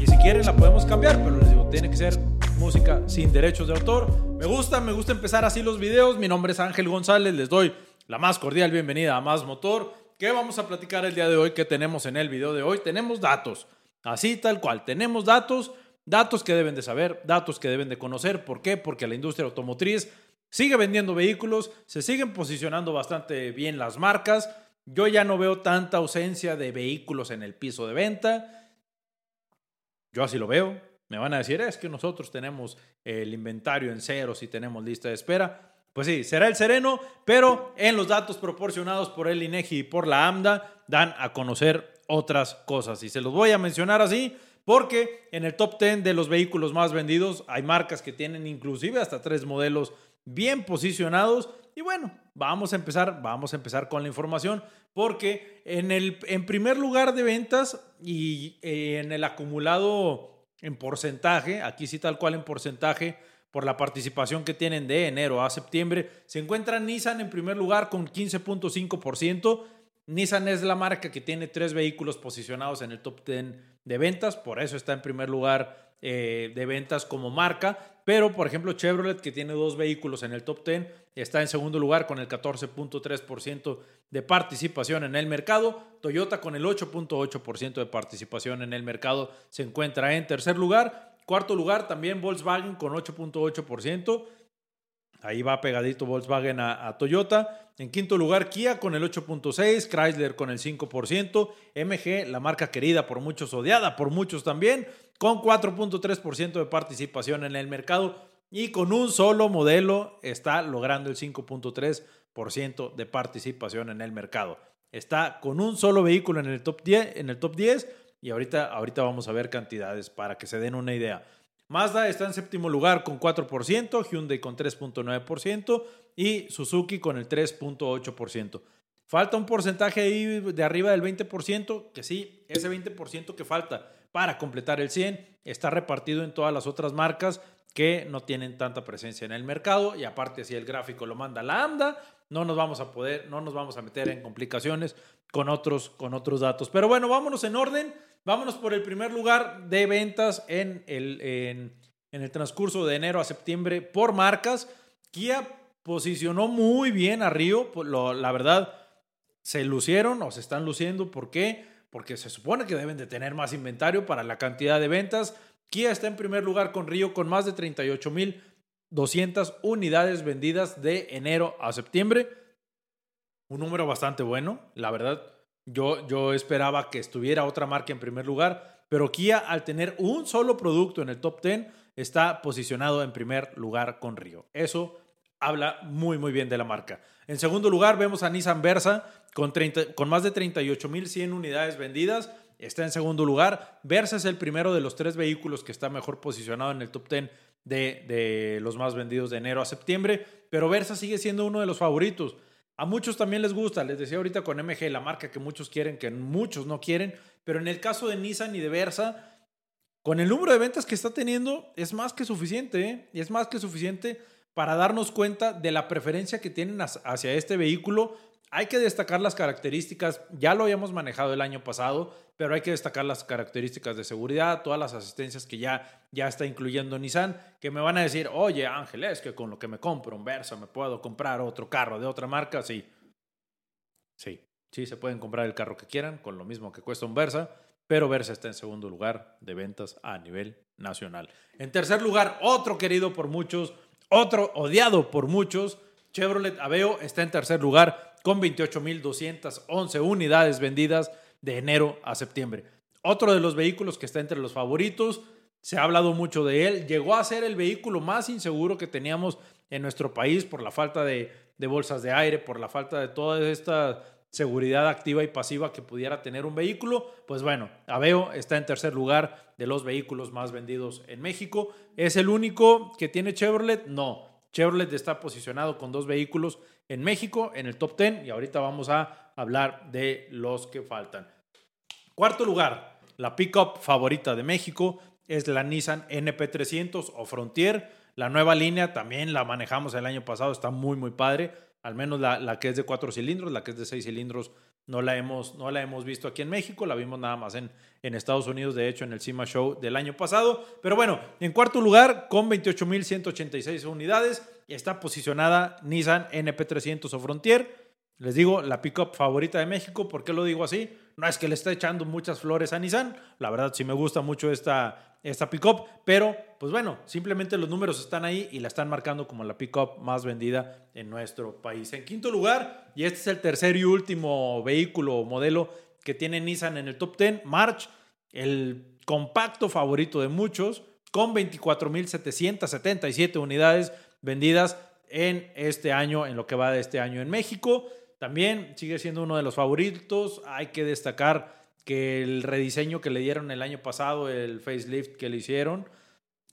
Y si quieren la podemos cambiar, pero les digo, tiene que ser música sin derechos de autor. Me gusta, me gusta empezar así los videos. Mi nombre es Ángel González, les doy la más cordial bienvenida a Más Motor. ¿Qué vamos a platicar el día de hoy? ¿Qué tenemos en el video de hoy? Tenemos datos, así tal cual. Tenemos datos, datos que deben de saber, datos que deben de conocer. ¿Por qué? Porque la industria automotriz sigue vendiendo vehículos, se siguen posicionando bastante bien las marcas. Yo ya no veo tanta ausencia de vehículos en el piso de venta. Yo así lo veo. Me van a decir, es que nosotros tenemos el inventario en ceros y tenemos lista de espera. Pues sí, será el sereno, pero en los datos proporcionados por el INEGI y por la AMDA dan a conocer otras cosas. Y se los voy a mencionar así porque en el top 10 de los vehículos más vendidos hay marcas que tienen inclusive hasta tres modelos bien posicionados. Y bueno, vamos a empezar, vamos a empezar con la información porque en el en primer lugar de ventas y eh, en el acumulado en porcentaje, aquí sí tal cual en porcentaje, por la participación que tienen de enero a septiembre, se encuentra Nissan en primer lugar con 15.5%. Nissan es la marca que tiene tres vehículos posicionados en el top 10 de ventas, por eso está en primer lugar eh, de ventas como marca. Pero, por ejemplo, Chevrolet, que tiene dos vehículos en el top 10, está en segundo lugar con el 14.3% de participación en el mercado. Toyota con el 8.8% de participación en el mercado se encuentra en tercer lugar. Cuarto lugar también Volkswagen con 8.8%. Ahí va pegadito Volkswagen a, Toyota. En quinto lugar, Kia con el 8.6%, Chrysler con el 5%, MG, la marca querida por muchos, odiada por muchos también, con 4.3% de participación en el mercado y con un solo modelo está logrando el 5.3% de participación en el mercado. Está con un solo vehículo en el top 10, en el top 10 y ahorita, ahorita vamos a ver cantidades para que se den una idea. Mazda está en séptimo lugar con 4%, Hyundai con 3.9% y Suzuki con el 3.8%. Falta un porcentaje ahí de arriba del 20%, que sí, ese 20% que falta para completar el 100 está repartido en todas las otras marcas que no tienen tanta presencia en el mercado y aparte si el gráfico lo manda la AMDA, no nos vamos a poder, no nos vamos a meter en complicaciones con otros, con otros datos. Pero bueno, vámonos en orden, vámonos por el primer lugar de ventas en el, en, el transcurso de enero a septiembre por marcas. Kia posicionó muy bien a Río, la verdad, se lucieron o se están luciendo, ¿por qué? Porque se supone que deben de tener más inventario para la cantidad de ventas. Kia está en primer lugar con Río con más de 38.200 unidades vendidas de enero a septiembre. Un número bastante bueno, la verdad. Yo, yo esperaba que estuviera otra marca en primer lugar, pero Kia al tener un solo producto en el top 10 está posicionado en primer lugar con Río. Eso habla muy muy bien de la marca. En segundo lugar vemos a Nissan Versa con, 30, con más de 38.100 unidades vendidas. Está en segundo lugar. Versa es el primero de los tres vehículos que está mejor posicionado en el top 10 de, de los más vendidos de enero a septiembre. Pero Versa sigue siendo uno de los favoritos. A muchos también les gusta, les decía ahorita con MG, la marca que muchos quieren, que muchos no quieren, pero en el caso de Nissan y de Versa, con el número de ventas que está teniendo, es más que suficiente, ¿eh? es más que suficiente para darnos cuenta de la preferencia que tienen hacia este vehículo. Hay que destacar las características, ya lo habíamos manejado el año pasado, pero hay que destacar las características de seguridad, todas las asistencias que ya, ya está incluyendo Nissan, que me van a decir, oye Ángel, es que con lo que me compro un Versa me puedo comprar otro carro de otra marca, sí. Sí, sí, se pueden comprar el carro que quieran con lo mismo que cuesta un Versa, pero Versa está en segundo lugar de ventas a nivel nacional. En tercer lugar, otro querido por muchos, otro odiado por muchos, Chevrolet Aveo está en tercer lugar con 28.211 unidades vendidas de enero a septiembre. Otro de los vehículos que está entre los favoritos, se ha hablado mucho de él, llegó a ser el vehículo más inseguro que teníamos en nuestro país por la falta de, bolsas de aire, por la falta de toda esta seguridad activa y pasiva que pudiera tener un vehículo, pues bueno, Aveo está en tercer lugar de los vehículos más vendidos en México. ¿Es el único que tiene Chevrolet? No. Chevrolet está posicionado con dos vehículos en México en el top 10 y ahorita vamos a hablar de los que faltan. Cuarto lugar, la pickup favorita de México es la Nissan NP300 o Frontier. La nueva línea también la manejamos el año pasado, está muy muy padre al menos la, la, que es de cuatro cilindros, la que es de seis cilindros no la hemos, no la hemos visto aquí en México, la vimos nada más en, en Estados Unidos, de hecho en el CIMA Show del año pasado. Pero bueno, en cuarto lugar, con 28.186 unidades, está posicionada Nissan NP300 o Frontier. Les digo, la pickup favorita de México. ¿Por qué lo digo así? No es que le esté echando muchas flores a Nissan. La verdad sí me gusta mucho esta, esta pickup. Pero, pues bueno, simplemente los números están ahí y la están marcando como la pickup más vendida en nuestro país. En quinto lugar, y este es el tercer y último vehículo o modelo que tiene Nissan en el top 10, March, el compacto favorito de muchos, con 24.777 unidades vendidas en este año, en lo que va de este año en México. También sigue siendo uno de los favoritos. Hay que destacar que el rediseño que le dieron el año pasado, el facelift que le hicieron,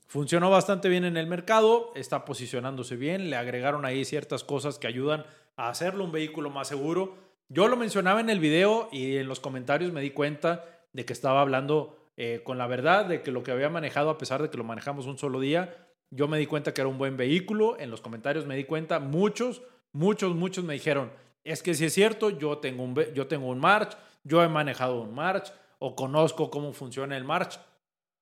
funcionó bastante bien en el mercado, está posicionándose bien, le agregaron ahí ciertas cosas que ayudan a hacerlo un vehículo más seguro. Yo lo mencionaba en el video y en los comentarios me di cuenta de que estaba hablando eh, con la verdad, de que lo que había manejado, a pesar de que lo manejamos un solo día, yo me di cuenta que era un buen vehículo. En los comentarios me di cuenta, muchos, muchos, muchos me dijeron, es que si es cierto, yo tengo un, yo tengo un March, yo he manejado un March o conozco cómo funciona el March.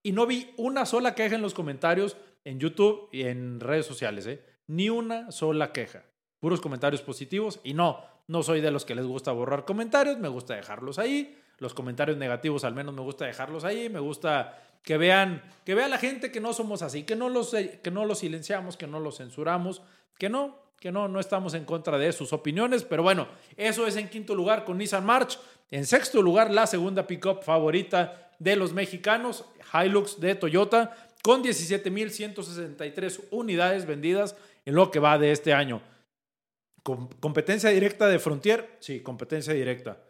Y no vi una sola queja en los comentarios en YouTube y en redes sociales, ¿eh? Ni una sola queja. Puros comentarios positivos. Y no, no soy de los que les gusta borrar comentarios, me gusta dejarlos ahí. Los comentarios negativos al menos me gusta dejarlos ahí. Me gusta que vean, que vea la gente que no somos así, que no los, que no los silenciamos, que no los censuramos, que no, que no, no estamos en contra de sus opiniones, pero bueno, eso es en quinto lugar con Nissan March. En sexto lugar, la segunda pickup favorita de los mexicanos, Hilux de Toyota, con 17.163 unidades vendidas en lo que va de este año. ¿Competencia directa de Frontier? Sí, competencia directa.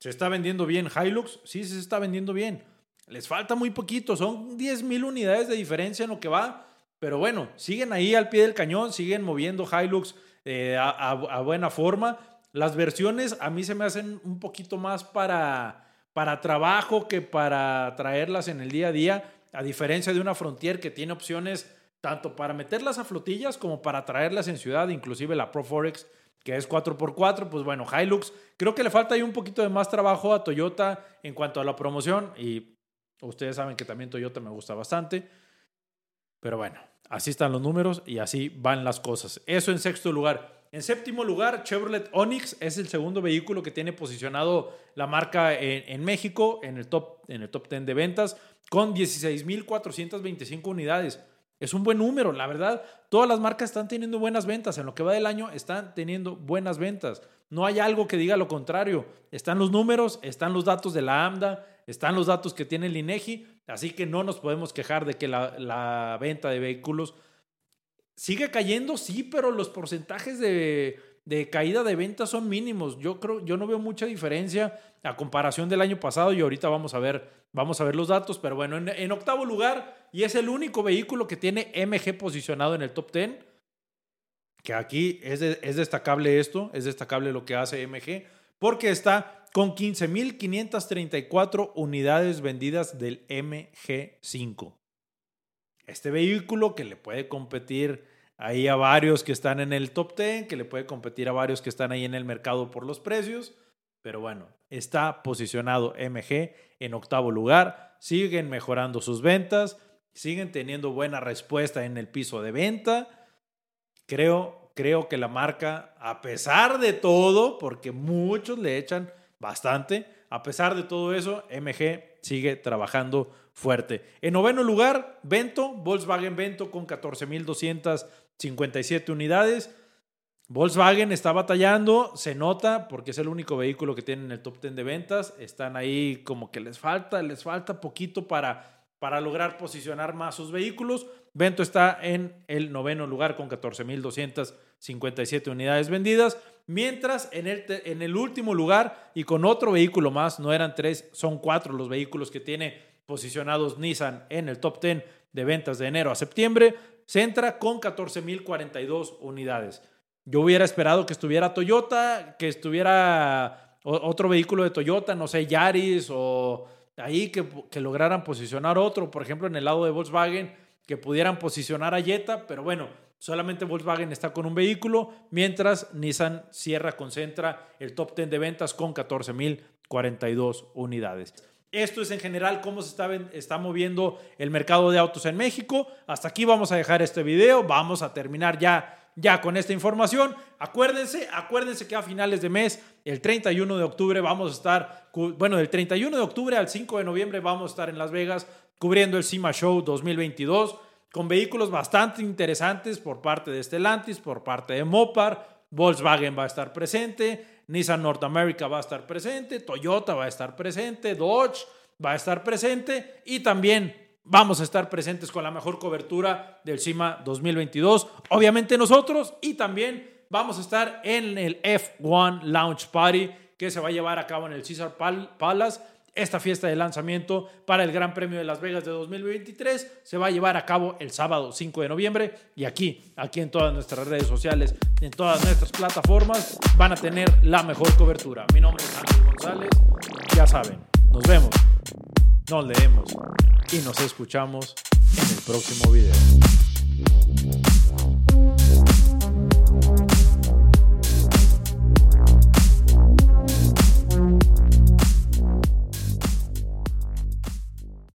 ¿Se está vendiendo bien Hilux? Sí, se está vendiendo bien. Les falta muy poquito, son 10.000 unidades de diferencia en lo que va pero bueno, siguen ahí al pie del cañón, siguen moviendo Hilux eh, a, buena forma. Las versiones a mí se me hacen un poquito más para, para trabajo que para traerlas en el día a día, a diferencia de una Frontier que tiene opciones tanto para meterlas a flotillas como para traerlas en ciudad, inclusive la Pro Forex que es 4x4, pues bueno, Hilux, creo que le falta ahí un poquito de más trabajo a Toyota en cuanto a la promoción y ustedes saben que también Toyota me gusta bastante. Pero bueno, así están los números y así van las cosas. Eso en sexto lugar. En séptimo lugar, Chevrolet Onix es el segundo vehículo que tiene posicionado la marca en, México en el, top, en el top 10 de ventas con 16.425 unidades. Es un buen número, la verdad. Todas las marcas están teniendo buenas ventas. En lo que va del año están teniendo buenas ventas. No hay algo que diga lo contrario. Están los números, están los datos de la AMDA, están los datos que tiene el INEGI, así que no nos podemos quejar de que la, venta de vehículos sigue cayendo, sí, pero los porcentajes de, caída de ventas son mínimos. Yo creo, yo no veo mucha diferencia a comparación del año pasado y ahorita vamos a ver, vamos a ver los datos, pero bueno, en, octavo lugar, y es el único vehículo que tiene MG posicionado en el top 10, que aquí es, es destacable esto, es destacable lo que hace MG, porque está con 15.534 unidades vendidas del MG5. Este vehículo que le puede competir ahí a varios que están en el top 10, que le puede competir a varios que están ahí en el mercado por los precios, pero bueno, está posicionado MG en octavo lugar, siguen mejorando sus ventas, siguen teniendo buena respuesta en el piso de venta. Creo, creo que la marca, a pesar de todo, porque muchos le echan bastante. A pesar de todo eso, MG sigue trabajando fuerte. En noveno lugar, Vento, Volkswagen Vento con 14.257 unidades. Volkswagen está batallando, se nota porque es el único vehículo que tiene en el top 10 de ventas. Están ahí como que les falta, les falta poquito para, para lograr posicionar más sus vehículos. Vento está en el noveno lugar con 14.257 unidades vendidas. Mientras en el, en el último lugar y con otro vehículo más, no eran tres, son cuatro los vehículos que tiene posicionados Nissan en el top 10 de ventas de enero a septiembre, se entra con 14.042 unidades. Yo hubiera esperado que estuviera Toyota, que estuviera otro vehículo de Toyota, no sé, Yaris o ahí que, lograran posicionar otro, por ejemplo, en el lado de Volkswagen, que pudieran posicionar a Jetta, pero bueno, Solamente Volkswagen está con un vehículo, mientras Nissan cierra, concentra el top 10 de ventas con 14.042 unidades. Esto es en general cómo se está, está, moviendo el mercado de autos en México. Hasta aquí vamos a dejar este video. Vamos a terminar ya, ya con esta información. Acuérdense, acuérdense que a finales de mes, el 31 de octubre, vamos a estar, bueno, del 31 de octubre al 5 de noviembre vamos a estar en Las Vegas cubriendo el SIMA Show 2022 con vehículos bastante interesantes por parte de Stellantis, por parte de Mopar. Volkswagen va a estar presente. Nissan North America va a estar presente, Toyota va a estar presente, Dodge va a estar presente y también vamos a estar presentes con la mejor cobertura del CIMA 2022. Obviamente nosotros y también vamos a estar en el F1 Launch Party que se va a llevar a cabo en el Caesar Palace esta fiesta de lanzamiento para el Gran Premio de Las Vegas de 2023 se va a llevar a cabo el sábado 5 de noviembre y aquí, aquí en todas nuestras redes sociales, en todas nuestras plataformas, van a tener la mejor cobertura. Mi nombre es Ángel González, ya saben, nos vemos, nos leemos y nos escuchamos en el próximo video.